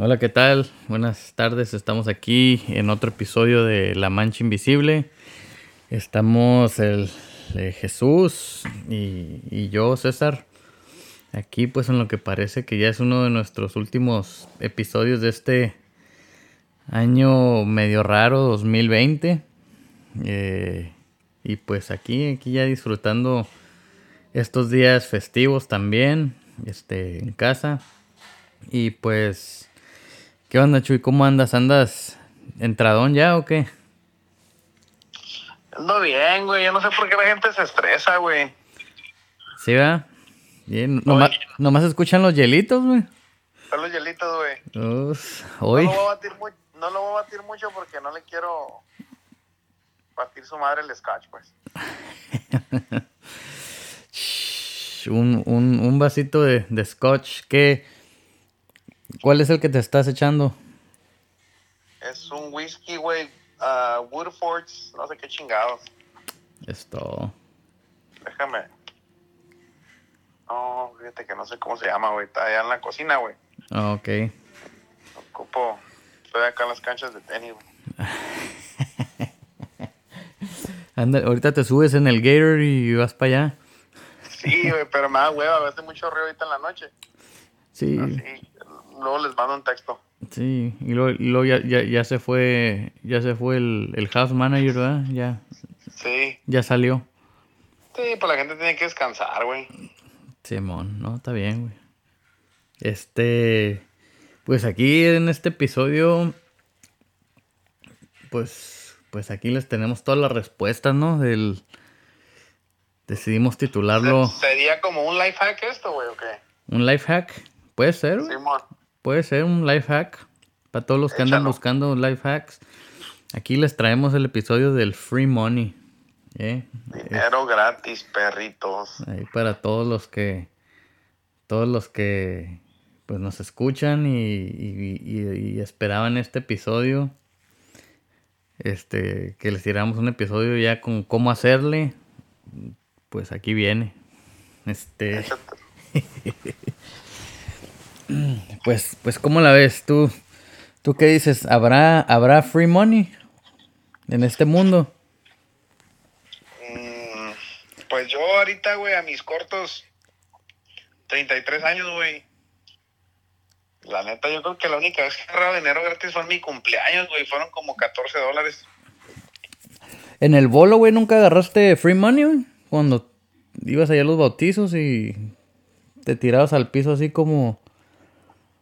Hola, ¿qué tal? Buenas tardes, estamos aquí en otro episodio de La Mancha Invisible. Estamos el eh, Jesús y, yo, César. Aquí pues en lo que parece que ya es uno de nuestros últimos episodios de este año medio raro 2020. Eh, y pues aquí, aquí ya disfrutando estos días festivos también, este, en casa. Y pues, ¿qué onda, Chuy? ¿Cómo andas? ¿Andas entradón ya o qué? Ando bien, güey. Yo no sé por qué la gente se estresa, güey. ¿Sí, va? Bien. Nomás, nomás escuchan los hielitos, güey. Son los hielitos, güey. Hoy. No lo, voy a batir no lo voy a batir mucho porque no le quiero partir su madre el scotch, pues. Un, un, un vasito de, de scotch. ¿Qué? ¿Cuál es el que te estás echando? Es un whisky, güey. ah, Woodfords, no sé qué chingados. Esto. Déjame. No, fíjate que no sé cómo se llama, güey. Está allá en la cocina, güey. Ah, ok. Ocupo. Estoy acá en las canchas de tenis, güey. Anda, ahorita te subes en el Gator y vas para allá. Sí, güey, pero me da hueva. Hace mucho ruido ahorita en la noche. Sí, Así. Luego les mando un texto. sí. Y luego, y luego ya, ya, ya se fue, ya se fue el, el house manager, ¿verdad? Ya, Sí. ya salió. Sí, pues la gente tiene que descansar, güey. Simón, no, está bien, güey. Este, pues aquí en este episodio, pues, pues aquí les tenemos todas las respuestas, ¿no? Del, decidimos titularlo ¿Sería como un life hack esto, güey, o qué? un life hack. Puede ser, güey. Simón. Puede ser un life hack. Para todos los que andan buscando life hacks. Aquí les traemos el episodio del free money. ¿eh? Dinero gratis, perritos. Ahí para todos los que todos los que pues nos escuchan y, y- y- y esperaban este episodio este que les tiramos un episodio ya con cómo hacerle pues aquí viene este pues pues cómo la ves tú tú qué dices habrá habrá free money en este mundo Mm, pues yo ahorita, güey, a mis cortos 33 años, güey. La neta, yo creo que la única vez que he agarrado dinero gratis fue en mi cumpleaños, güey. Fueron como 14 dólares. En el bolo, güey, nunca agarraste free money, güey. Cuando ibas allá a los bautizos y te tirabas al piso así como.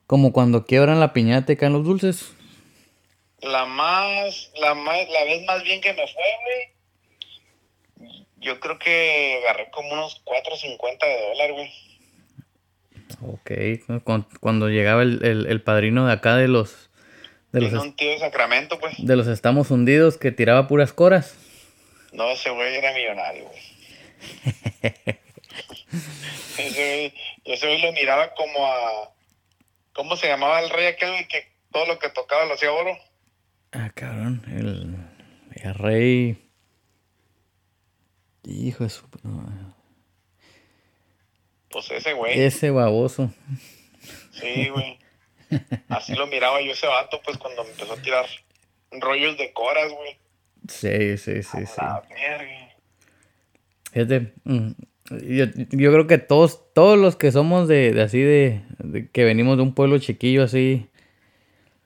Como cuando quiebran la piñata y caen los dulces. La más, la más, la vez más bien que me fue, güey. Yo creo que agarré como unos 4.50 de dólar, güey. Ok. Cuando, cuando llegaba el, el- el padrino de acá de los. De los, un tío de Sacramento, pues. de los estamos hundidos que tiraba puras coras. No, ese güey era millonario, güey. ese güey, ese güey lo miraba como a... ¿Cómo se llamaba el rey aquel que todo lo que tocaba lo hacía oro? Ah, cabrón. El, el rey. Hijo de su. no, Pues ese güey. Ese baboso. Sí, güey. Así lo miraba yo ese vato, pues, cuando me empezó a tirar rollos de coras, güey. Sí, sí, sí, sí. La verga. Fíjate, mm, yo, yo creo que todos, todos los que somos de, de así de, de que venimos de un pueblo chiquillo así,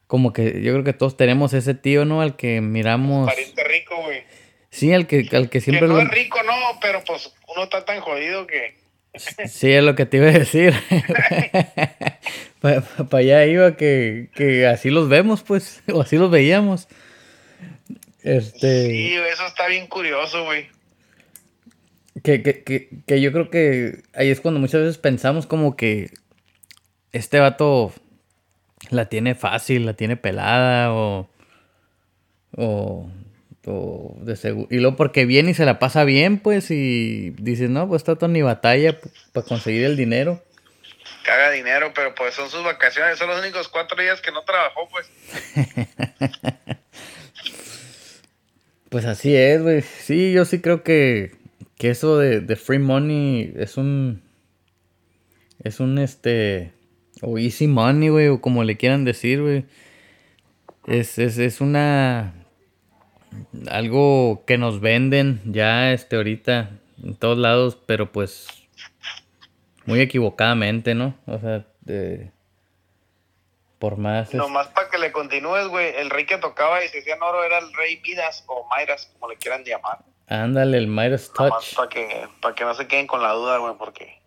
como que yo creo que todos tenemos ese tío, ¿no? Al que miramos. Pariente rico, güey. Sí, al que, al que Que siempre no lo. es rico, no, pero pues uno está tan jodido que... Sí, es lo que te iba a decir. Para allá iba que, que así los vemos, pues, o así los veíamos. Este. Sí, eso está bien curioso, güey. Que, que, que, que yo creo que ahí es cuando muchas veces pensamos como que este vato la tiene fácil, la tiene pelada o... o, o de seguro. Y luego porque viene y se la pasa bien, pues, y dices, no, pues está ni batalla para conseguir el dinero. Caga dinero, pero pues son sus vacaciones. Son los únicos cuatro días que no trabajó, pues. Pues así es, güey. Sí, yo sí creo que, que eso de, de free money es un... Es un, este... O easy money, güey, o como le quieran decir, güey. Es, es, es una... Algo que nos venden ya, este, ahorita, en todos lados, pero pues... Muy equivocadamente, ¿no? O sea, de... Por más... Nomás para que le continúes, güey, el rey que tocaba y se decía oro era el rey Midas o Mayras, como le quieran llamar. Ándale, el Midas Touch. Para que, para que no se queden con la duda, güey, porque...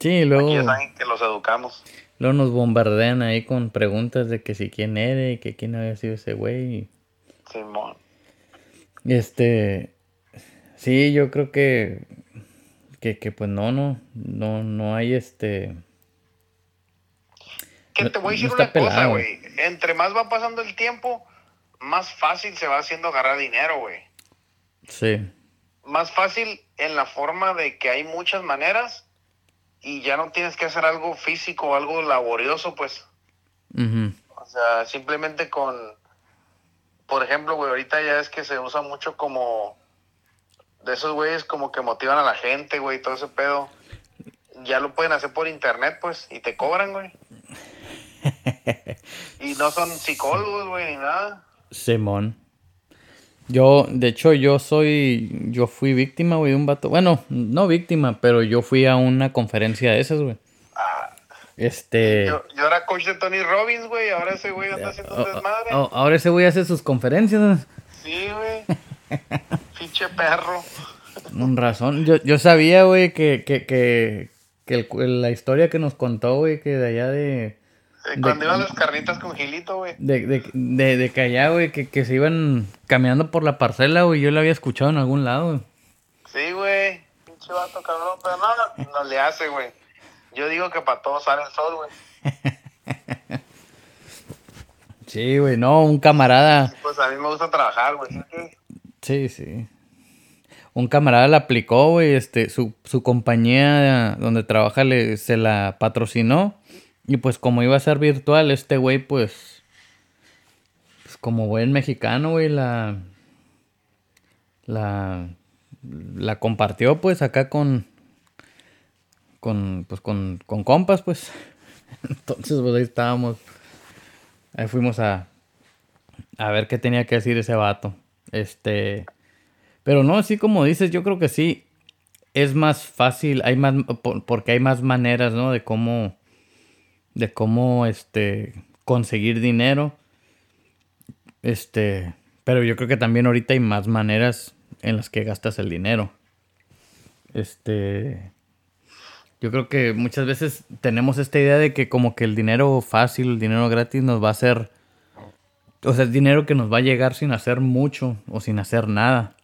Sí, luego... Aquí ya saben que los educamos. Luego nos bombardean ahí con preguntas de que si quién era y que quién había sido ese güey. Simón. Este... Sí, yo creo que... Que, que pues no, no, no, no hay este... Que te voy a decir No una cosa, pelado. güey. Entre más va pasando el tiempo, más fácil se va haciendo agarrar dinero, güey. Sí. Más fácil en la forma de que hay muchas maneras y ya no tienes que hacer algo físico o algo laborioso, pues. Ujú. O sea, simplemente con, por ejemplo, güey, ahorita ya es que se usa mucho como de esos güeyes como que motivan a la gente, güey, todo ese pedo. Ya lo pueden hacer por internet, pues, y te cobran, güey. y no son psicólogos, güey, ni nada. Simón. Yo, de hecho, yo soy, yo fui víctima, güey, de un vato. Bueno, no víctima, pero yo fui a una conferencia de esas, güey. Este... Yo, yo era coach de Tony Robbins, güey, ahora ese güey anda haciendo oh, desmadre. oh, ahora ese güey hace sus conferencias. Sí, güey. Pinche perro. Con razón. Yo, yo sabía, güey, que, que, que, que el- la historia que nos contó, güey, que de allá de... Eh, De- Cuando iban las carnitas con Gilito, güey. De, de, de, de que allá, güey, que, que se iban caminando por la parcela, güey. Yo la había escuchado en algún lado, güey. Sí, güey. Pinche vato cabrón. Pero no, no, no le hace, güey. Yo digo que para todos sale el sol, güey. Sí, güey, no, un camarada. Pues a mí me gusta trabajar, güey. ¿sí? Sí, sí. Un camarada la aplicó, güey, este, su, su compañía donde trabaja le, se la patrocinó. Y pues como iba a ser virtual, este güey, pues, pues como buen mexicano, güey, la, la, la compartió, pues, acá con, con, pues, con, con compas, pues. Entonces, pues, ahí estábamos. Ahí fuimos a, a ver qué tenía que decir ese vato. Este. Pero no, así como dices, yo creo que sí. Es más fácil, hay más, por- porque hay más maneras, ¿no? De cómo, de cómo, este, conseguir dinero. Este, pero yo creo que también ahorita hay más maneras en las que gastas el dinero. Este, yo creo que muchas veces tenemos esta idea de que como que el dinero fácil, el dinero gratis nos va a hacer, o sea, es dinero que nos va a llegar sin hacer mucho o sin hacer nada.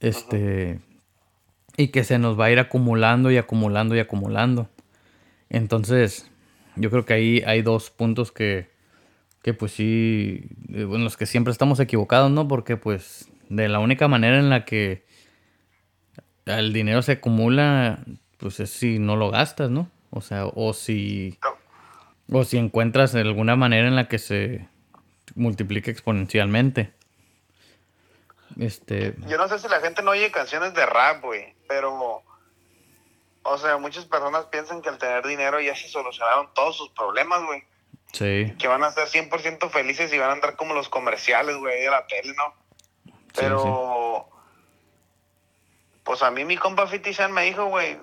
Este, y que se nos va a ir acumulando y acumulando y acumulando. Entonces, yo creo que ahí hay dos puntos que, que pues sí, eh, en los que siempre estamos equivocados, ¿no? Porque pues de la única manera en la que el dinero se acumula, pues es si no lo gastas, ¿no? O sea, o si, o si encuentras alguna manera en la que se multiplique exponencialmente. Este, Yo no sé si la gente no oye canciones de rap, güey. Pero, o sea, muchas personas piensan que al tener dinero ya se solucionaron todos sus problemas, güey. sí, Que van a ser 100% felices y van a andar como los comerciales, güey, de la tele, ¿no? Pero, pues a mí mi compa 50 Cent me dijo, güey,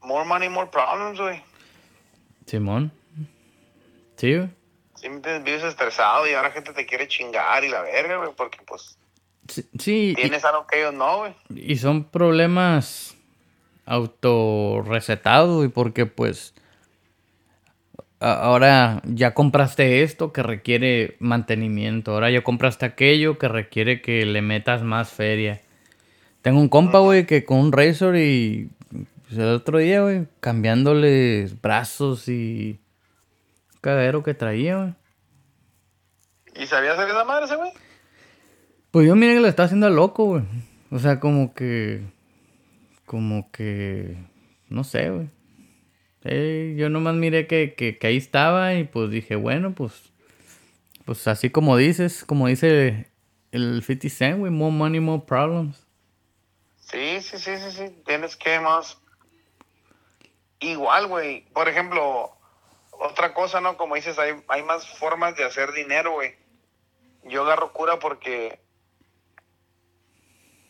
more money, more problems, güey. Simón. Sí, güey. Siempre vives estresado y ahora gente te quiere chingar y la verga, güey, porque pues Sí, sí, y- tienes algo que ellos no, güey. Y son problemas autorrecetados, y porque pues ahora ya compraste esto que requiere mantenimiento, ahora ya compraste aquello que requiere que le metas más feria. Tengo un compa, güey, que con un Razor y pues, el otro día, güey, cambiándole brazos y cagadero que traía, güey. ¿Y sabías hacer esa madre ese, güey? Pues yo miré que lo estaba haciendo loco, güey. O sea, como que. Como que. No sé, güey. Eh, yo nomás miré que, que, que ahí estaba y pues dije, bueno, pues. Pues así como dices, como dice el 50 Cent, güey, more money, more problems. Sí, sí, sí, sí, sí. Tienes que más. Igual, güey. Por ejemplo, otra cosa, ¿no? Como dices, hay, hay más formas de hacer dinero, güey. Yo agarro cura porque,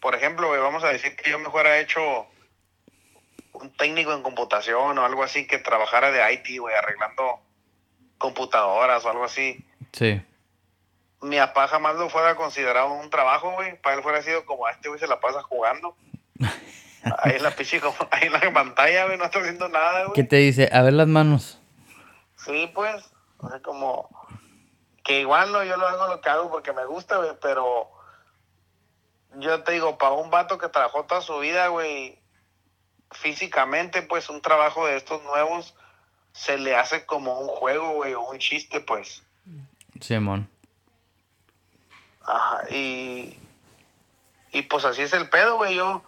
por ejemplo, vamos a decir que yo mejor he hecho un técnico en computación o algo así que trabajara de IT, güey, arreglando computadoras o algo así. Sí. Mi papá jamás lo fuera considerado un trabajo, güey. Para él fuera sido como, "Ah, este güey se la pasa jugando. Ahí en la pinche, como- ahí en la pantalla, güey, no está haciendo nada, güey. ¿Qué te dice? A ver las manos. Sí, pues, o sea, como que igual no, yo lo hago lo que hago porque me gusta, güey, pero yo te digo, para un vato que trabajó toda su vida, güey, físicamente, pues un trabajo de estos nuevos se le hace como un juego, güey, o un chiste, pues. Simón. Ajá, y, y pues así es el pedo, güey. Yo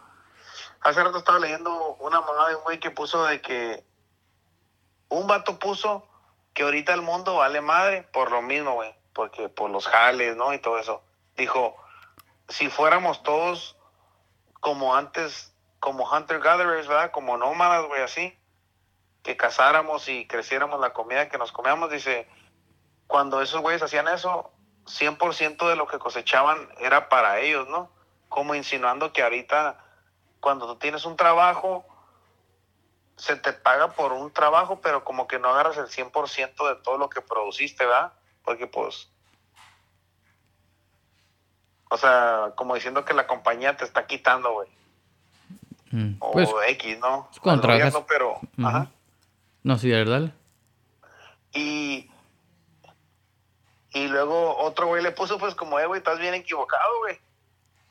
hace rato estaba leyendo una mamá de un güey que puso de que un vato puso que ahorita el mundo vale madre por lo mismo, güey. Porque por los jales, ¿no? Y todo eso. Dijo, si fuéramos todos como antes, como hunter-gatherers, ¿verdad? Como nómadas, güey, así. Que cazáramos y creciéramos la comida que nos comíamos, dice, cuando esos güeyes hacían eso, 100% de lo que cosechaban era para ellos, ¿no? Como insinuando que ahorita, cuando tú tienes un trabajo, se te paga por un trabajo, pero como que no agarras el 100% de todo lo que produciste, ¿verdad? Porque pues... O sea, como diciendo que la compañía te está quitando, güey. Mm, O Pues, X, ¿no? es cuando gobierno, pero... Ajá. no, sí, ¿verdad? Y, y luego otro güey le puso, pues, como, eh, güey, estás bien equivocado, güey.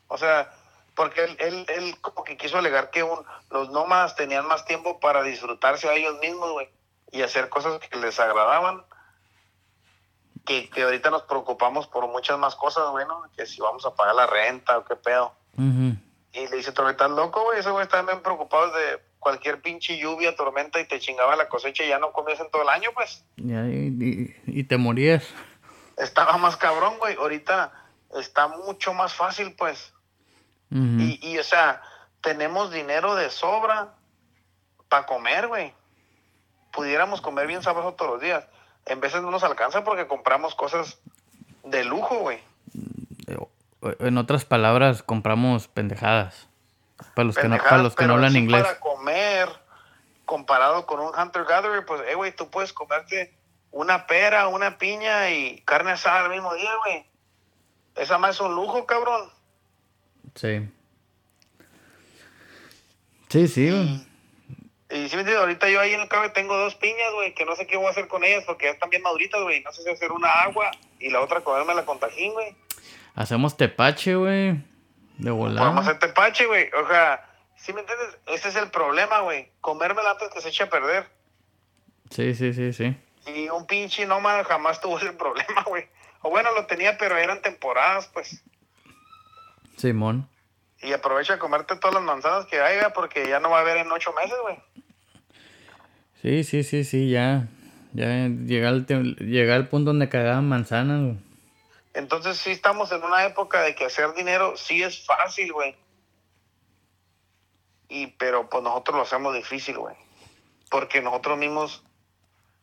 O sea, porque él, él, él como que quiso alegar que un, los nómadas tenían más tiempo para disfrutarse a ellos mismos, güey, y hacer cosas que les agradaban. Que, que ahorita nos preocupamos por muchas más cosas, güey, ¿no? Que si vamos a pagar la renta o qué pedo. Y le dice, estás loco, güey. Ese güey está bien preocupado de cualquier pinche lluvia, tormenta y te chingaba la cosecha y ya no comías en todo el año, pues Ya, y, y- y te morías. estaba más cabrón, güey. Ahorita está mucho más fácil, pues. Y, y, o sea, tenemos dinero de sobra para comer, güey. Pudiéramos comer bien sabroso todos los días. En veces no nos alcanza porque compramos cosas de lujo, güey. En otras palabras, compramos pendejadas. Para los que no, para los que no hablan sí inglés. Para comer, comparado con un hunter-gatherer, pues, eh, güey, tú puedes comerte una pera, una piña y carne asada al mismo día, güey. Esa más es un lujo, cabrón. Sí. Sí, sí. güey. Si me entiendes, ahorita yo ahí en el cabe tengo dos piñas, güey, que no sé qué voy a hacer con ellas porque ya están bien maduritas, güey. No sé si hacer una agua y la otra comérmela con tajín, güey. Hacemos tepache, güey. De volar. hacer tepache, güey. O sea, si me entiendes, ese es el problema, güey. Comérmela antes que se eche a perder. Sí, sí, sí, sí. Y un pinche nómada jamás tuvo ese problema, güey. O bueno, lo tenía, pero eran temporadas, pues. Simón. Y aprovecha a comerte todas las manzanas que haya porque ya no va a haber en ocho meses, güey. Sí, sí, sí, sí, ya. Ya llega al, llega al punto donde cagaban manzanas, güey. Entonces sí estamos en una época de que hacer dinero sí es fácil, güey. Y pero pues nosotros lo hacemos difícil, güey. Porque nosotros mismos,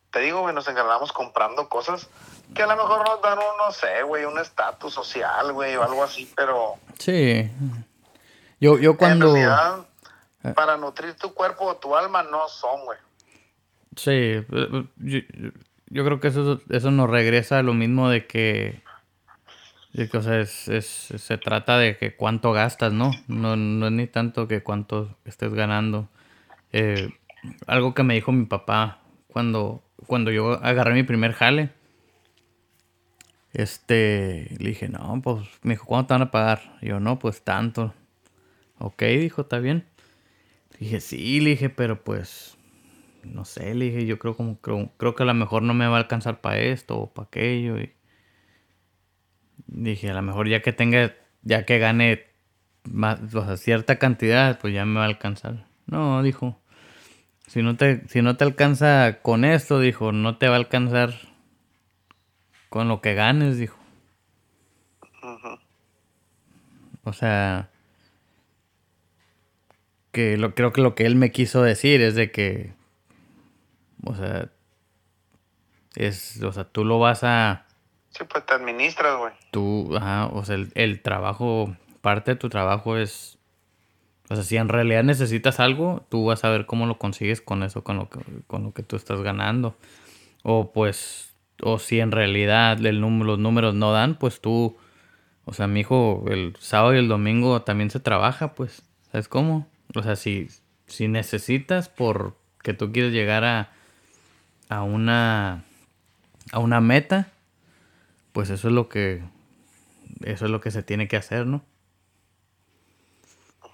te digo, güey, nos encargamos comprando cosas que a lo mejor nos dan un, no sé, güey, un estatus social, güey, o algo así, pero Sí. Yo, yo cuando... en realidad, Eh. para nutrir tu cuerpo o tu alma no son, güey. Sí, eh, yo, yo creo que eso, eso nos regresa a lo mismo de que, de que, o sea, es, es- se trata de que cuánto gastas, ¿no? No, no es ni tanto que cuánto estés ganando. Eh, algo que me dijo mi papá cuando, cuando yo agarré mi primer jale, este, le dije, no, pues, me dijo, ¿cuánto te van a pagar? Y yo, no, pues tanto. Ok, dijo, está bien. Dije, sí, le dije, pero pues, no sé, le dije, yo creo como creo, creo que a lo mejor no me va a alcanzar para esto o para aquello. Y dije, a lo mejor ya que tenga, ya que gane más, o sea, cierta cantidad, pues ya me va a alcanzar. No, dijo, si no te, si no te alcanza con esto, dijo, no te va a alcanzar con lo que ganes, dijo. Ujú. O sea, que lo, creo que lo que él me quiso decir es de que, o sea, es, o sea, tú lo vas a... Sí, pues te administras, güey. Tú, ajá, o sea, el, el trabajo, parte de tu trabajo es o sea, si en realidad necesitas algo, tú vas a ver cómo lo consigues con eso, con lo que, con lo que tú estás ganando. O pues, o si en realidad el los números no dan, pues tú, o sea, mi hijo, el sábado y el domingo también se trabaja, pues, ¿sabes cómo? O sea, si, si necesitas porque tú quieres llegar a, a una, a una meta, pues eso es lo que, eso es lo que se tiene que hacer, ¿no?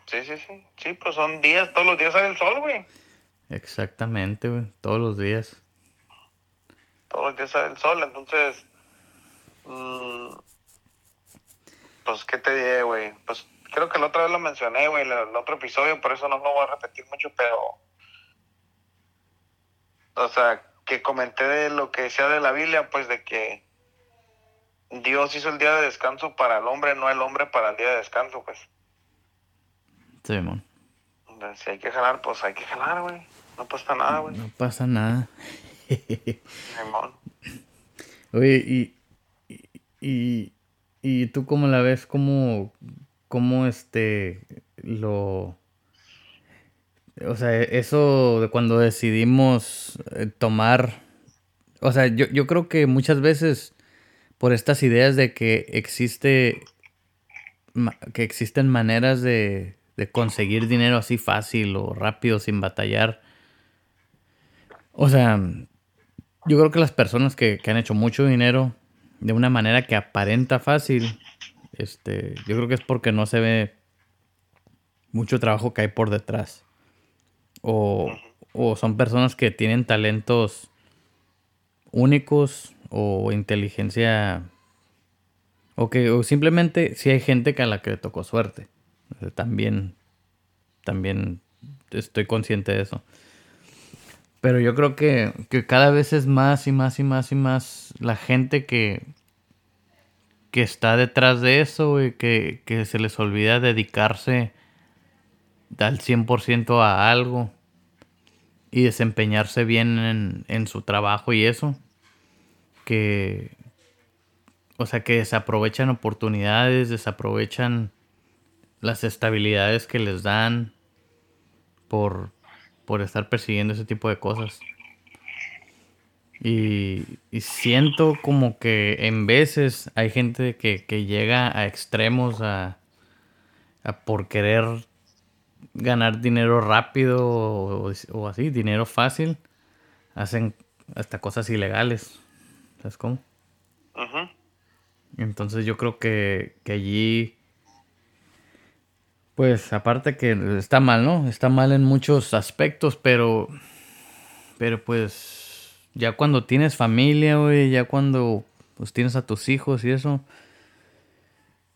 Sí, sí, sí. Sí, pues son días, todos los días sale el sol, güey. Exactamente, güey. Todos los días. Todos los días sale el sol, entonces. Mmm, pues, ¿qué te diré, güey? Pues creo que la otra vez lo mencioné, güey, en el otro episodio, por eso no lo voy a repetir mucho, pero. O sea, que comenté de lo que decía de la Biblia, pues de que Dios hizo el día de descanso para el hombre, no el hombre para el día de descanso, pues. Sí, mon. Si hay que jalar, pues hay que jalar, güey. No pasa nada, güey. No pasa nada. Oye, y, y, y, tú cómo la ves, cómo, cómo este, lo... O sea, eso de cuando decidimos eh, tomar... O sea, yo, yo creo que muchas veces por estas ideas de que existe... que existen maneras de, de conseguir dinero así fácil o rápido sin batallar. O sea, yo creo que las personas que, han hecho mucho dinero de una manera que aparenta fácil, este, yo creo que es porque no se ve mucho trabajo que hay por detrás. O, o son personas que tienen talentos únicos o inteligencia o que o simplemente si hay gente que a la que le tocó suerte. También, también estoy consciente de eso. Pero yo creo que, cada vez es más y más y más y más la gente que, que está detrás de eso y que, que se les olvida dedicarse al 100% a algo y desempeñarse bien en, en, su trabajo y eso. Que, o sea, que desaprovechan oportunidades, desaprovechan las estabilidades que les dan por, por estar persiguiendo ese tipo de cosas. Y, siento como que en veces hay gente que, llega a extremos a, por querer ganar dinero rápido o, así, dinero fácil, hacen hasta cosas ilegales. ¿Sabes cómo? Entonces yo creo que, que allí pues aparte que está mal, ¿no? Está mal en muchos aspectos, pero. Pero pues. Ya cuando tienes familia, güey, ya cuando pues tienes a tus hijos y eso.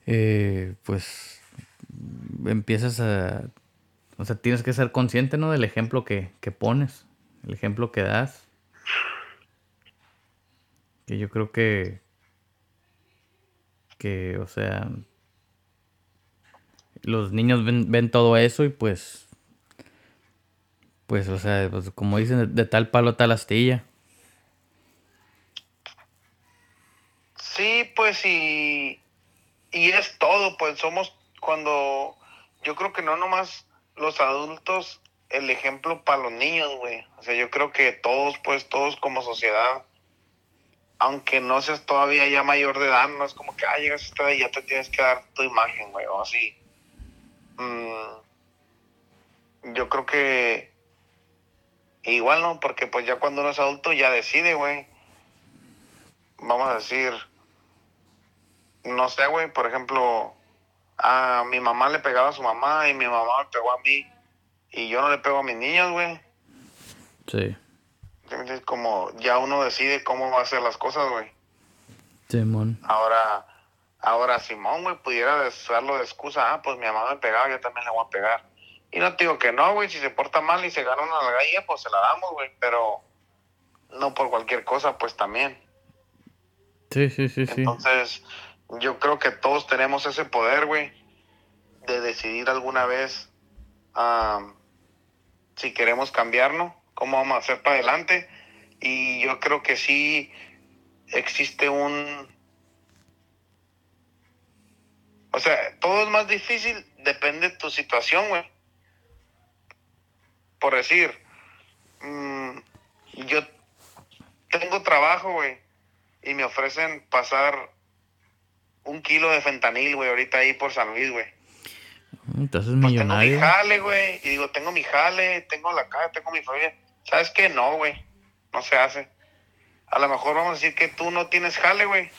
Eh, pues. Empiezas a. O sea, tienes que ser consciente, ¿no? Del ejemplo que, que pones. El ejemplo que das. Que yo creo que. Que, o sea, los niños ven, todo eso y pues, pues, o sea, pues, como dicen, de, tal palo tal astilla. Sí, pues y, y es todo, pues somos cuando, yo creo que no nomás los adultos, el ejemplo para los niños, güey. O sea, yo creo que todos, pues todos como sociedad, aunque no seas todavía ya mayor de edad, no es como que, ah, llegas a esta edad y ya te tienes que dar tu imagen, güey, o así. Mm, yo creo que igual no, porque pues ya cuando uno es adulto ya decide, güey. Vamos a decir, no sé, güey, por ejemplo, mi mamá le pegaba a su mamá y mi mamá me pegó a mí y yo no le pego a mis niños, güey. Sí. Como ya uno decide cómo va a hacer las cosas, güey. Simón. Ahora, Ahora, Simón, güey, pudiera usarlo de excusa, ah, pues mi mamá me pegaba, yo también le voy a pegar. Y no te digo que no, güey, si se porta mal y se gana una gallina, pues se la damos, güey, pero no por cualquier cosa, pues también. Sí, sí, sí, sí. Entonces, yo creo que todos tenemos ese poder, güey, de decidir alguna vez si queremos cambiarnos, cómo vamos a hacer para adelante. Y yo creo que sí existe un... O sea, todo es más difícil, depende de tu situación, güey. Por decir, mm, yo tengo trabajo, güey, y me ofrecen pasar un kilo de fentanil, güey, ahorita ahí por San Luis, güey. Entonces Pues tengo mi millonario. jale, güey. Y digo, tengo mi jale, tengo la casa, tengo mi familia. ¿Sabes qué? No, güey. No se hace. A lo mejor vamos a decir que tú no tienes jale, güey.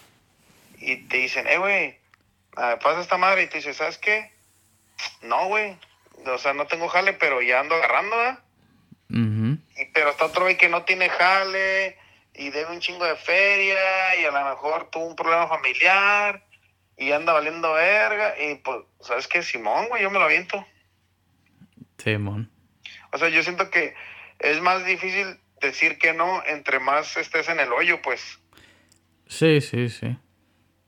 Y te dicen, eh, güey, ah, pasa esta madre. Y te dice, ¿sabes qué? No, güey. O sea, no tengo jale, pero ya ando agarrando, ¿verdad? Y- pero está otro güey que no tiene jale y debe un chingo de feria y a lo mejor tuvo un problema familiar y anda valiendo verga. Y pues, ¿sabes qué? Simón, güey, yo me lo aviento. Simón. O sea, yo siento que es más difícil decir que no entre más estés en el hoyo, pues. Sí, sí, sí.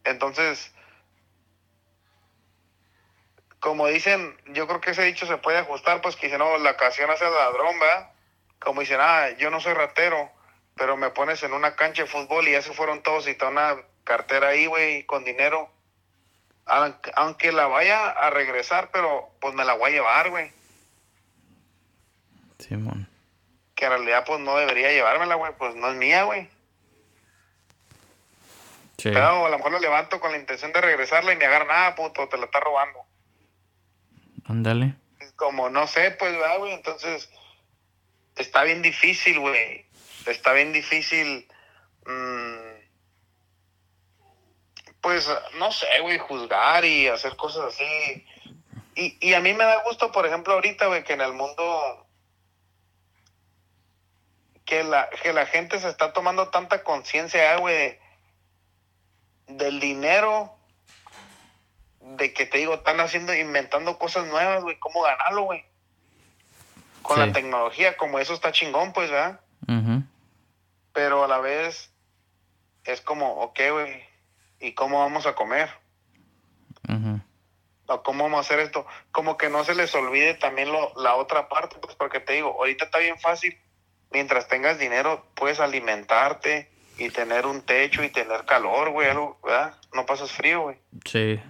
Entonces, como dicen, yo creo que ese dicho se puede ajustar, pues que dicen, no, la ocasión hace al ladrón, ¿verdad? Como dicen, ah, yo no soy ratero, pero me pones en una cancha de fútbol y ya se fueron todos y está una cartera ahí, güey, con dinero. Aunque, la vaya a regresar, pero pues me la voy a llevar, güey. Simón. Que en realidad pues no debería llevármela, güey, pues no es mía, güey. Sí. Pero a lo mejor lo levanto con la intención de regresarla y me agarran, ah, puto, te la está robando. Ándale. como no sé, pues, ¿verdad, güey? Entonces, está bien difícil, güey. Está bien difícil, mm, pues, no sé, güey, juzgar y hacer cosas así. Y, y a mí me da gusto, por ejemplo, ahorita, güey, que en el mundo, que la, que la gente se está tomando tanta conciencia, güey, de- del dinero de que te digo, están haciendo, inventando cosas nuevas, güey, cómo ganarlo, güey. Con Sí. la tecnología, como eso está chingón, pues, ¿verdad? Pero a la vez es como, ok, güey, ¿y cómo vamos a comer? Ujú. ¿O cómo vamos a hacer esto? Como que no se les olvide también lo, la otra parte, pues, porque te digo, ahorita está bien fácil. Mientras tengas dinero, puedes alimentarte y tener un techo y tener calor, güey, algo, ¿verdad? No pasas frío, güey. Sí.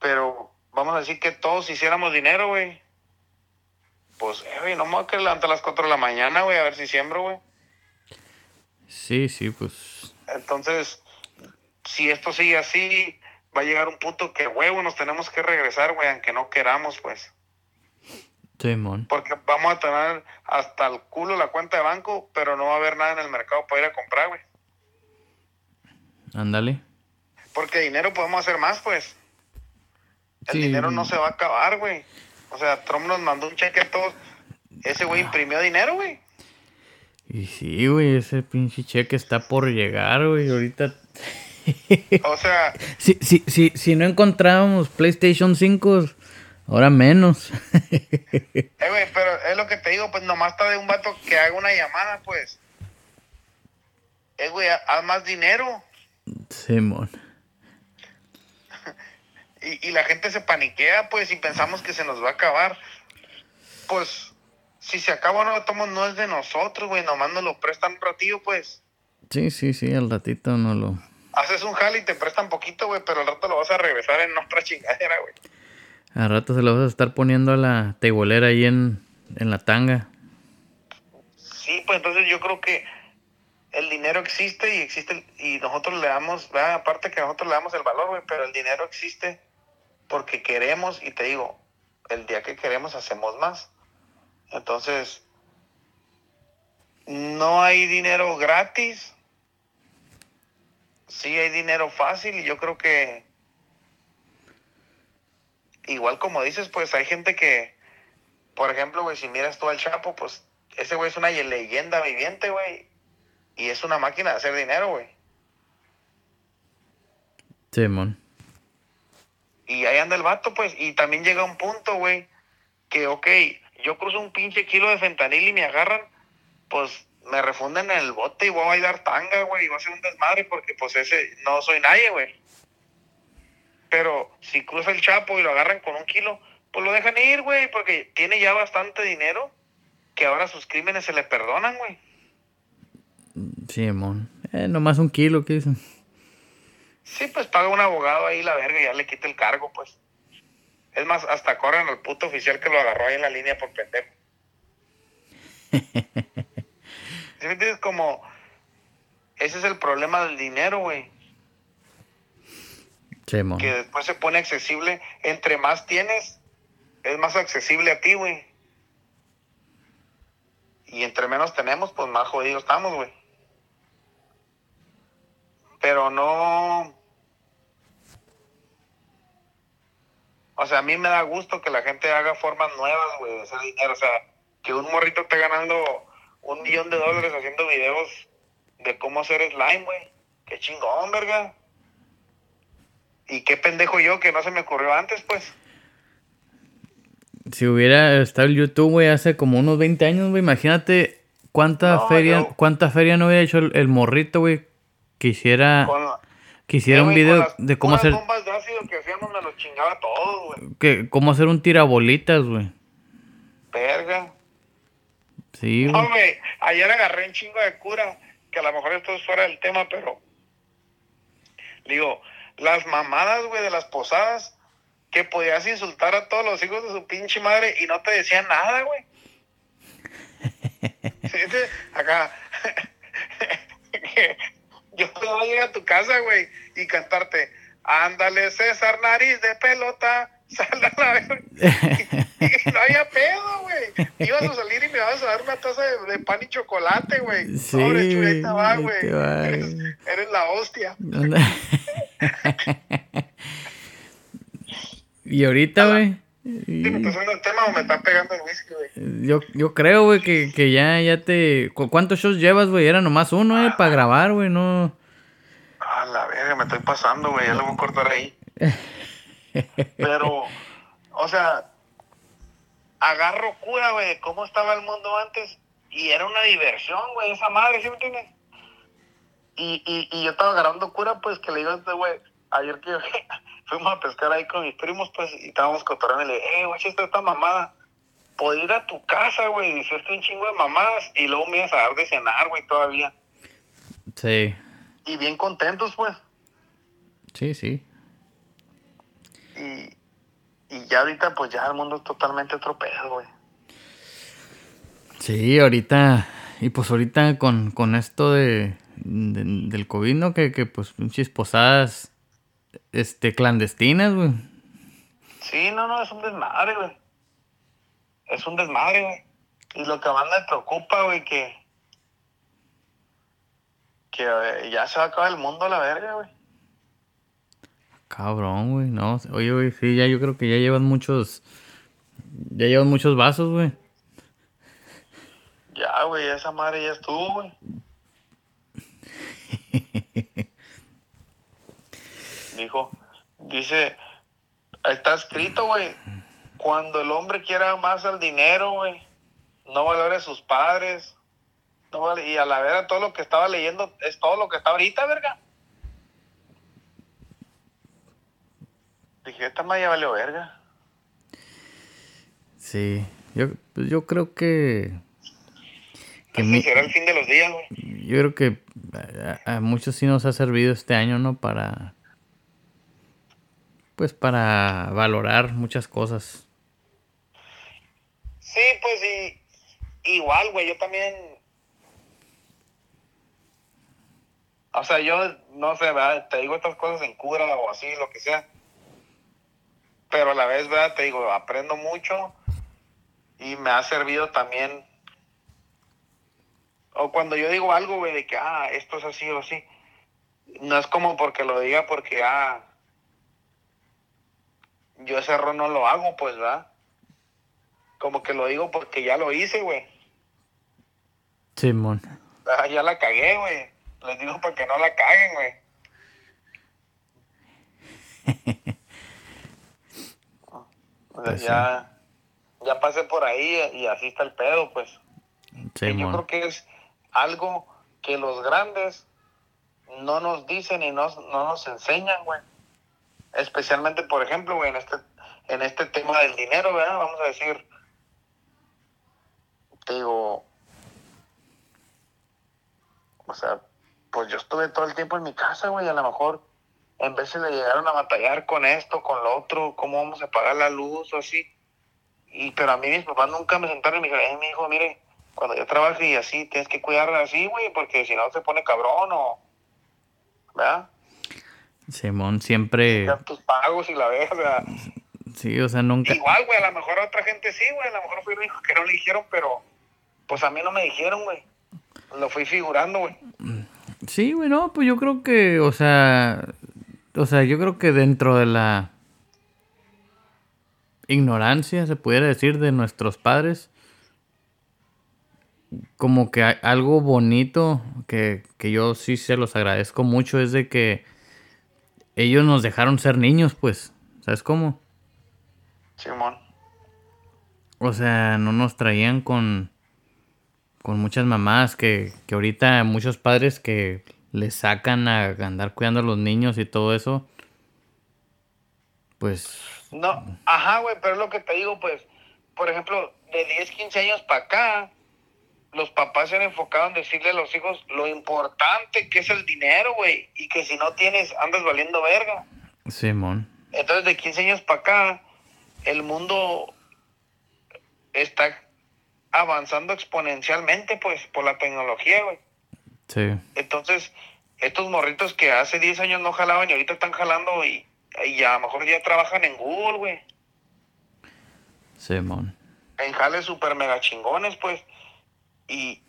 Pero vamos a decir que todos hiciéramos dinero, güey. Pues, eh, güey, no me voy a quedar levantar a las 4 de la mañana, güey, a ver si siembro, güey. Sí, sí, pues. Entonces, si esto sigue así, va a llegar un punto que, huevo, nos tenemos que regresar, güey, aunque no queramos, pues. Simón. Porque vamos a tener hasta el culo la cuenta de banco, pero no va a haber nada en el mercado para ir a comprar, güey. Ándale. Porque dinero podemos hacer más, pues. El Sí. dinero no se va a acabar, güey. O sea, Trump nos mandó un cheque a todos. Ese güey imprimió dinero, güey. Y sí, güey, ese pinche cheque está por llegar, güey. Ahorita. O sea, Si, si, si, si no encontrábamos PlayStation 5, ahora menos. eh, güey, pero es lo que te digo, pues nomás está de un vato que haga una llamada, pues. Eh, güey, haz más dinero. Simón. Y, y la gente se paniquea, pues, y pensamos que se nos va a acabar. Pues, si se acaba o no lo tomo, no es de nosotros, güey. Nomás nos lo prestan un ratillo, pues. Sí, sí, sí, al ratito no lo. Haces un jale y te prestan poquito, güey, pero al rato lo vas a regresar en otra chingadera, güey. Al rato se lo vas a estar poniendo a la tebolera ahí en, en la tanga. Sí, pues entonces yo creo que el dinero existe y existe y nosotros le damos, ¿verdad? aparte que nosotros le damos el valor, güey, pero el dinero existe porque queremos y te digo, el día que queremos hacemos más. Entonces, no hay dinero gratis. Sí hay dinero fácil y yo creo que igual como dices, pues hay gente que, por ejemplo, güey, si miras tú al Chapo, pues ese güey es una leyenda viviente, güey. Y es una máquina de hacer dinero, güey. Simón. Y ahí anda el vato, pues. Y también llega un punto, güey, que, ok, yo cruzo un pinche kilo de fentanil y me agarran, pues me refunden en el bote y voy a bailar tanga, güey, y voy a hacer un desmadre porque, pues, ese no soy nadie, güey. Pero si cruza el Chapo y lo agarran con un kilo, pues lo dejan ir, güey, porque tiene ya bastante dinero que ahora sus crímenes se le perdonan, güey. Sí, mon. Eh, nomás un kilo, ¿qué dicen? Sí, pues paga un abogado ahí la verga y ya le quita el cargo, pues. Es más, hasta corren al puto oficial que lo agarró ahí en la línea por pendejo. ¿Sí me entiendes? Como, ese es el problema del dinero, güey. Sí. Que después se pone accesible. Entre más tienes, es más accesible a ti, güey. Y entre menos tenemos, pues más jodidos estamos, güey. Pero no... O sea, a mí me da gusto que la gente haga formas nuevas, güey, de hacer dinero. O sea, que un morrito esté ganando un millón de dólares haciendo videos de cómo hacer slime, güey. Qué chingón, verga. Y qué pendejo yo que no se me ocurrió antes, pues. Si hubiera estado el YouTube, güey, hace como unos 20 años, güey, imagínate cuánta No, feria, cuánta feria no hubiera hecho el, el morrito, güey, que hiciera, que hiciera Eh, un video las de cómo hacer, bombas de ácido que hacíamos me los chingaba todo, güey. que, cómo hacer un tirabolitas, güey. Verga. Sí, No, güey. ayer agarré un chingo de cura, que a lo mejor esto es fuera del tema, pero digo, las mamadas, güey, de las posadas, que podías insultar a todos los hijos de su pinche madre y no te decían nada, güey. Sí, sí, Acá, yo puedo llegar a tu casa, güey, y cantarte, ándale César, nariz de pelota, sal a la verga". Y no había pedo, güey. Ibas a salir y me ibas a dar una taza de, de pan y chocolate, güey. Sí, ahí te va, güey. Eres, la hostia. y ahorita, güey, ¿Sí ¿Me está haciendo el tema o me está pegando el whisky, güey? yo, yo creo, güey, que, que ya, ya te... ¿cu- ¿Cuántos shows llevas, güey? Era nomás uno, eh, para grabar, güey, no... A la verga, me estoy pasando, güey. Ya lo voy a cortar ahí. Pero, o sea, agarro cura, güey, de cómo estaba el mundo antes. Y era una diversión, güey, esa madre, ¿sí me entiendes? Y, y, y yo estaba agarrando cura, pues, que le digo a este güey, ayer que fuimos a pescar ahí con mis primos, pues, y estábamos cotorreando y le dije, eh, güey, esta esta mamada. Podía ir a tu casa, güey, y hiciste un chingo de mamadas. Y luego me ibas a dar de cenar, güey, todavía. Sí, Y bien contentos, pues. sí, sí. Y, y ya ahorita, pues ya el mundo es totalmente otro pedo, güey. Sí, ahorita, y pues ahorita con, con esto de, de- del COVID, ¿no? Que, que pues pinches posadas, este, clandestinas, güey. Sí, no, no, es un desmadre, güey. Es un desmadre, güey. Y lo que más me preocupa, güey, que. Que eh, ya se va a acabar el mundo a la verga, güey. Cabrón, güey, no, oye, güey, sí, ya yo creo que ya llevan muchos, ya llevan muchos vasos, güey. Ya, güey, esa madre ya estuvo, güey. Dijo, dice, está escrito, güey, cuando el hombre quiera más al dinero, güey, no valore a sus padres, no vale, y a la verga todo lo que estaba leyendo es todo lo que está ahorita, verga. Dije, esta madre ya valió verga. Sí, yo, pues yo creo que, que mi- será el fin de los días, güey. yo creo que a, a muchos sí nos ha servido este año, ¿no? Para, pues para valorar muchas cosas. Sí, pues y igual, güey, yo también. O sea, yo no sé, ¿verdad? Te digo estas cosas en cura o así, lo que sea. Pero a la vez, ¿verdad? Te digo, aprendo mucho y me ha servido también. O cuando yo digo algo, güey, de que, ah, esto es así o así. No es como porque lo diga porque, ah, yo ese error no lo hago, pues, ¿verdad? Como que lo digo porque ya lo hice, güey. Simón. Ah, ya la cagué, güey. Les digo para que no la caguen, güey. O sea, Pues sí. ya, ya pasé por ahí y así está el pedo, pues. Yo creo que es algo que los grandes no nos dicen y no, no nos enseñan, güey. Especialmente, por ejemplo, güey, en este, en este tema del dinero, ¿verdad? Vamos a decir, te digo, o sea, pues yo estuve todo el tiempo en mi casa, güey, a lo mejor en veces le llegaron a batallar con esto, con lo otro, cómo vamos a pagar la luz o así. Y, pero a mí mis papás nunca me sentaron y me dijeron, eh, mi hijo, mire, cuando yo trabaje y así, tienes que cuidarla así, güey, porque si no se pone cabrón o... ¿Verdad? Simón siempre... tus pagos y la verga. Sí, o sea, nunca... Igual, güey, a lo mejor a otra gente sí, güey, a lo mejor fue el hijo que no le dijeron, pero pues a mí no me dijeron, güey. Lo fui figurando, güey. Sí, güey, no, pues yo creo que, o sea, o sea, yo creo que dentro de la ignorancia, se pudiera decir, de nuestros padres, como que algo bonito que, que yo sí se los agradezco mucho es de que ellos nos dejaron ser niños, pues, ¿sabes cómo? Simón. O sea, no nos traían con con muchas mamás que, que ahorita muchos padres que les sacan a andar cuidando a los niños y todo eso, pues... No, ajá, güey, pero es lo que te digo, pues, por ejemplo, de 10, 15 años para acá, los papás se han enfocado en decirle a los hijos lo importante que es el dinero, güey, y que si no tienes, andas valiendo verga. Simón. Entonces, de 15 años para acá, el mundo está avanzando exponencialmente, pues, por la tecnología, güey. Sí. Entonces, estos morritos que hace 10 años no jalaban y ahorita están jalando y, y a lo mejor ya trabajan en Google, güey. Simón. En jales super mega chingones, pues. Y,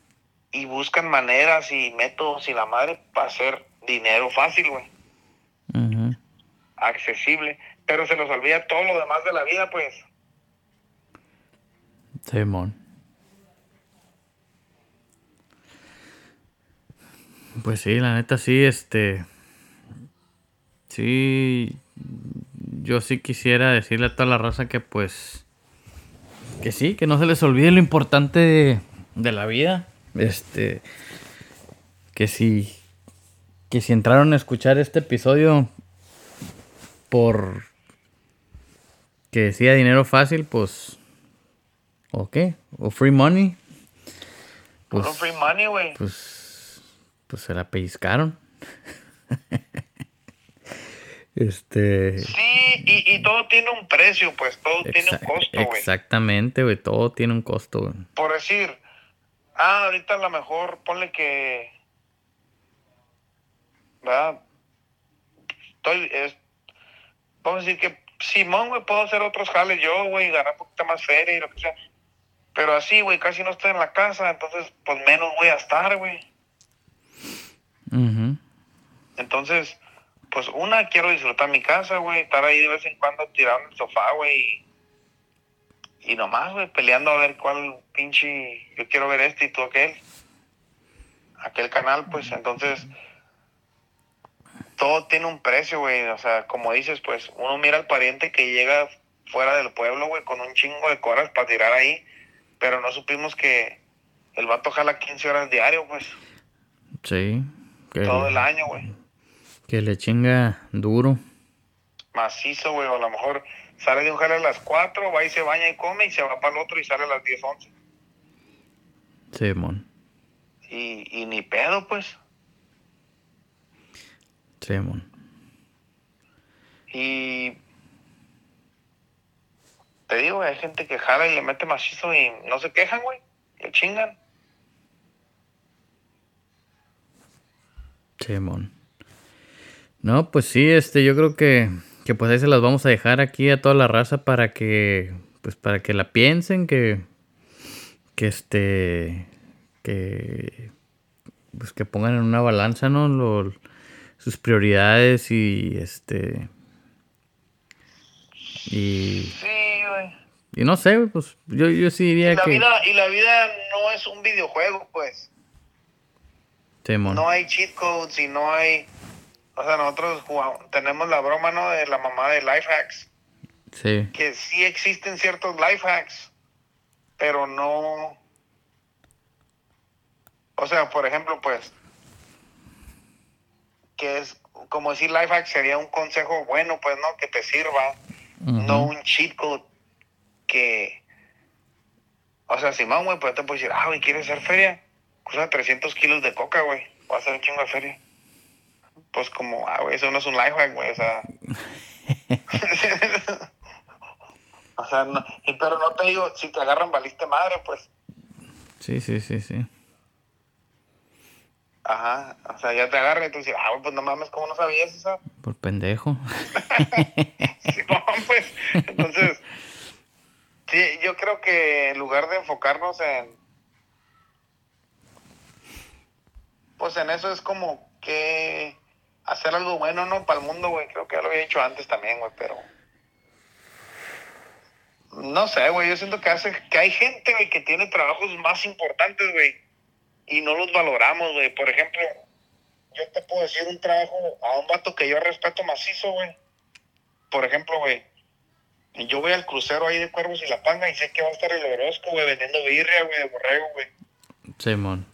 y buscan maneras y métodos y la madre para hacer dinero fácil, güey. Accesible. Pero se los olvida todo lo demás de la vida, pues. Simón. Pues sí, la neta sí, este. Sí. Yo sí quisiera decirle a toda la raza que pues. Que sí, que no se les olvide lo importante de, la vida. Este. Que si. Que si entraron a escuchar este episodio por. Que decía dinero fácil, pues. ¿O qué? ¿O free money? Pues, free money, güey. Pues pues se la pellizcaron. este. Sí, y, todo tiene un precio, pues todo tiene un costo, güey. Exactamente, güey, todo tiene un costo, güey. Por decir, ah, ahorita a lo mejor ponle que. ¿Verdad? Estoy. Es, vamos a decir que Simón, güey, puedo hacer otros jales yo, güey, ganar un poquito más feria y lo que sea. Pero así, güey, casi no estoy en la casa, entonces, pues menos voy a estar, güey. Entonces, pues una, quiero disfrutar mi casa, güey, estar ahí de vez en cuando tirado en el sofá, güey. Y, nomás, güey, peleando a ver cuál pinche, yo quiero ver este y tú aquel. Aquel canal, pues, entonces, todo tiene un precio, güey. O sea, como dices, pues, uno mira al pariente que llega fuera del pueblo, güey, con un chingo de coras para tirar ahí, pero no supimos que el vato jala 15 horas diario, pues. Sí. Todo el año, güey. Que le chinga duro. Macizo, güey. O a lo mejor sale de un jale a las 4, va y se baña y come y se va para el otro y sale a las 10, 11. Sí, mon. Y, y ni pedo, pues. Sí, mon. Y te digo, hay gente que jala y le mete macizo y no se quejan, güey. Le chingan. Simón. No, pues sí, este, yo creo que, que pues ahí se las vamos a dejar aquí a toda la raza para que, pues para que la piensen, que, que este, que, pues que pongan en una balanza, ¿no? sus prioridades y este, y... Sí, güey. Y no sé, pues yo, yo sí diría y la que... Vida, y la vida no es un videojuego, pues no hay cheat codes y no hay. O sea, nosotros tenemos la broma, ¿no? De la mamá de life hacks. Sí. Que sí existen ciertos life hacks, pero no. O sea, por ejemplo, pues. Que es como decir life hack sería un consejo bueno, pues, ¿no? Que te sirva. No un cheat code que. O sea, Simón, güey, pues te puedo decir, ah, güey, ¿quieres ser feria? Usa 300 kilos de coca, güey. voy a hacer un chingo de feria. Pues como, ah, güey, eso no es un life hack, güey, o sea. o sea, no, y, pero no te digo, si te agarran valiste madre, pues. Sí, sí, sí, sí. Ajá, o sea, ya te agarran y tú dices, ah, pues no mames, ¿cómo no sabías eso? Por pendejo. sí, no, pues, entonces, sí, yo creo que en lugar de enfocarnos en, pues en eso es como que hacer algo bueno, ¿no? Para el mundo, güey, creo que ya lo había dicho antes también, güey, pero... No sé, güey, yo siento que hace que hay gente, güey, que tiene trabajos más importantes, güey, y no los valoramos, güey. Por ejemplo, yo te puedo decir un trabajo a un vato que yo respeto macizo, güey. Por ejemplo, güey, yo voy al crucero ahí de Cuervos y La Panga y sé que va a estar el Orozco, güey, vendiendo birria, güey, de borrego, güey. Simón.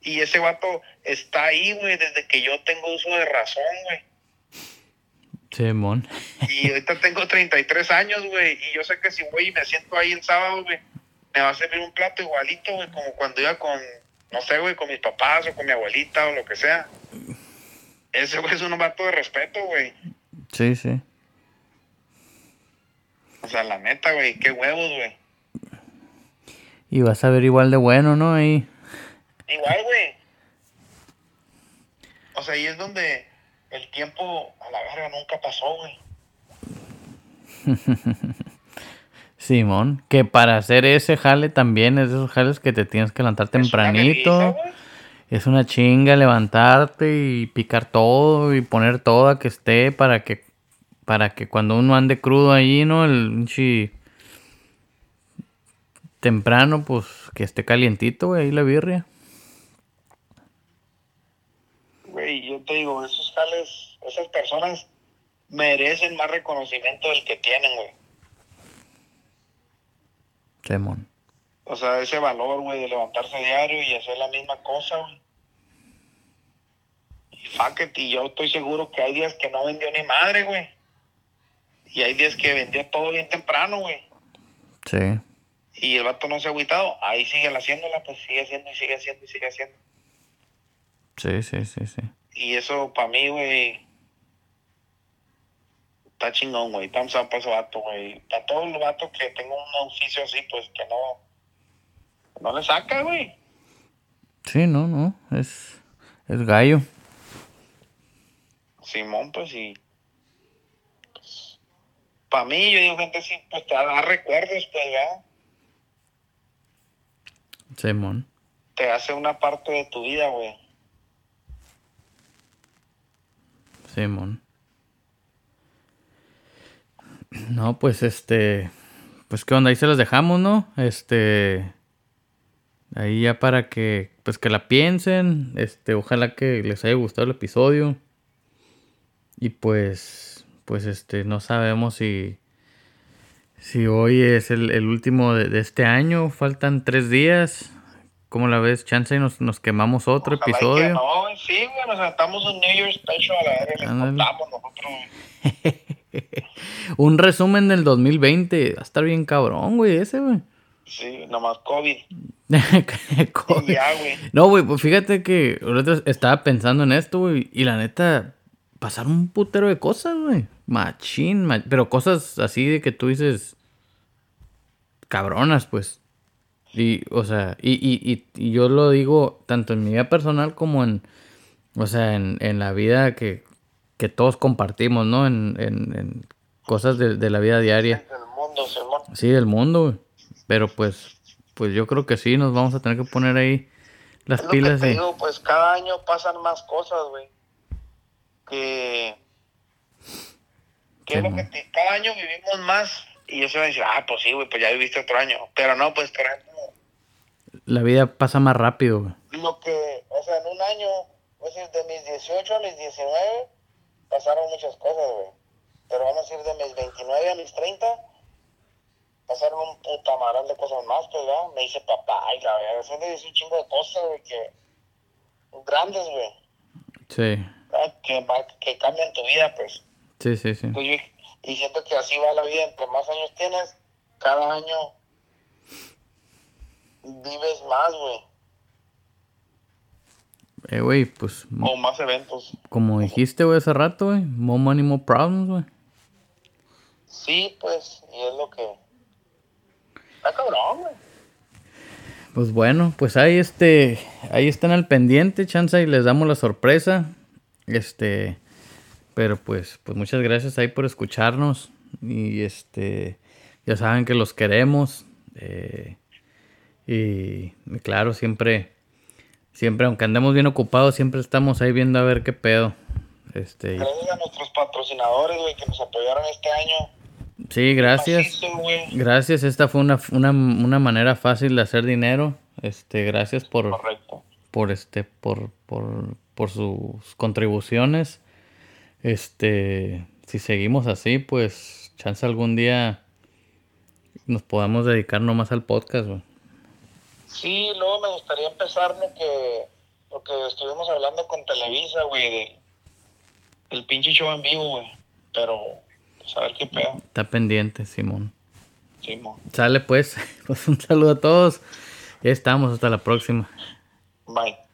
Y ese vato está ahí, güey, desde que yo tengo uso de razón, güey. Simón. Y ahorita tengo 33 años, güey, y yo sé que si voy y me siento ahí el sábado, güey, me va a servir un plato igualito, güey, como cuando iba con, no sé, güey, con mis papás o con mi abuelita o lo que sea. Ese, güey, es un vato de respeto, güey. Sí, sí. O sea, la neta, güey, qué huevos, güey. Y vas a ver igual de bueno, ¿no? Ahí. Igual, güey. O sea, ahí es donde el tiempo a la verga nunca pasó, güey. Simón, que para hacer ese jale también es de esos jales que te tienes que levantar tempranito. Es una chinga levantarte y picar todo y poner todo a que esté para que para que cuando uno ande crudo ahí, ¿no? El chi temprano, pues que esté calientito, güey, ahí la birria. Güey, yo te digo, esos jales, esas personas merecen más reconocimiento del que tienen, güey. Simón. O sea, ese valor, güey, de levantarse diario y hacer la misma cosa, güey. Y fuck it, y yo estoy seguro que hay días que no vendió ni madre, güey. Y hay días que vendía todo bien temprano, güey. Sí. Y el vato no se ha agüitado, ahí sigue haciéndola, pues sigue haciendo y sigue haciendo y sigue haciendo. Sí, sí, sí, sí. Y eso para mí, güey, está chingón, güey. Thumbs up para ese vato, güey. Para todos los vatos que tengan un oficio así, pues que no, no le saca, güey. Sí, no, no, es, es gallo. Simón, pues sí. Pues, para mí, yo digo, gente, sí, pues te da recuerdos, pues, ya. Simón. Te hace una parte de tu vida, güey. No, pues este. Pues qué onda, ahí se las dejamos, ¿no? Este. Ahí ya para que. Pues que la piensen. Este, ojalá que les haya gustado el episodio. Y pues. Pues este, no sabemos si. Si hoy es el, último de, este año. Faltan tres días. ¿Cómo la ves? Chance y nos, nos quemamos otro Ojalá episodio. Que no, sí, güey, nos sentamos un New Year's Special a la verga, nosotros. Un resumen del 2020. Va a estar bien cabrón, güey, ese, güey. Sí, nomás COVID. COVID. Ya, güey. No, güey, pues fíjate que estaba pensando en esto, güey, y la neta, pasaron un putero de cosas, güey. Machín, ma- pero cosas así de que tú dices, cabronas, pues. Y, o sea, y, y, y, y yo lo digo tanto en mi vida personal como en, o sea, en, en la vida que, que todos compartimos, ¿no? En, en, en cosas de, de la vida diaria. El mundo, Simón. Sí, del mundo, güey. Pero pues, pues yo creo que sí, nos vamos a tener que poner ahí las Es lo que pilas te y... digo, pues cada año pasan más cosas, güey. Que. Que que te- cada año vivimos más. Y yo se a decir, ah, pues sí, güey, pues ya viviste otro año. Pero no, pues, por ejemplo, La vida pasa más rápido, güey. lo que, o sea, en un año, pues de mis 18 a mis 19, pasaron muchas cosas, güey. Pero vamos a decir de mis 29 a mis 30, pasaron un puta maral de cosas más, pues, ¿verdad? Me hice papá y la verdad, me dice un chingo de cosas, güey, que grandes, güey, Sí, ¿verdad? que, va- que cambian tu vida, pues. sí, sí, sí. Pues y siento que así va la vida, entre más años tienes, cada año vives más, güey. Eh, güey, pues. O más eventos. Como dijiste, güey, hace rato, güey. More money, more problems, güey. Sí, pues, y es lo que. Está cabrón, güey. Pues bueno, pues ahí este, ahí están al pendiente, chanza, y les damos la sorpresa. Este, pero pues, pues muchas gracias ahí por escucharnos. Y este, ya saben que los queremos. Eh, y, claro, siempre, siempre, aunque andemos bien ocupados, siempre estamos ahí viendo a ver qué pedo. Este, Gracias a nuestros patrocinadores, güey, que nos apoyaron este año. sí, gracias. Macizo. Gracias, esta fue una, una, una manera fácil de hacer dinero. Este, gracias por, Correcto. por este, por, por, por sus contribuciones. Este, si seguimos así, pues, chance algún día nos podamos dedicar nomás al podcast, güey. Sí, luego me gustaría empezar lo que, lo que estuvimos hablando con Televisa, güey, de, del pinche show en vivo, güey. Pero, pues a ver qué pedo. Está pendiente, Simón. Mo. Sale pues, pues un saludo a todos. Ya estamos, hasta la próxima. Bye.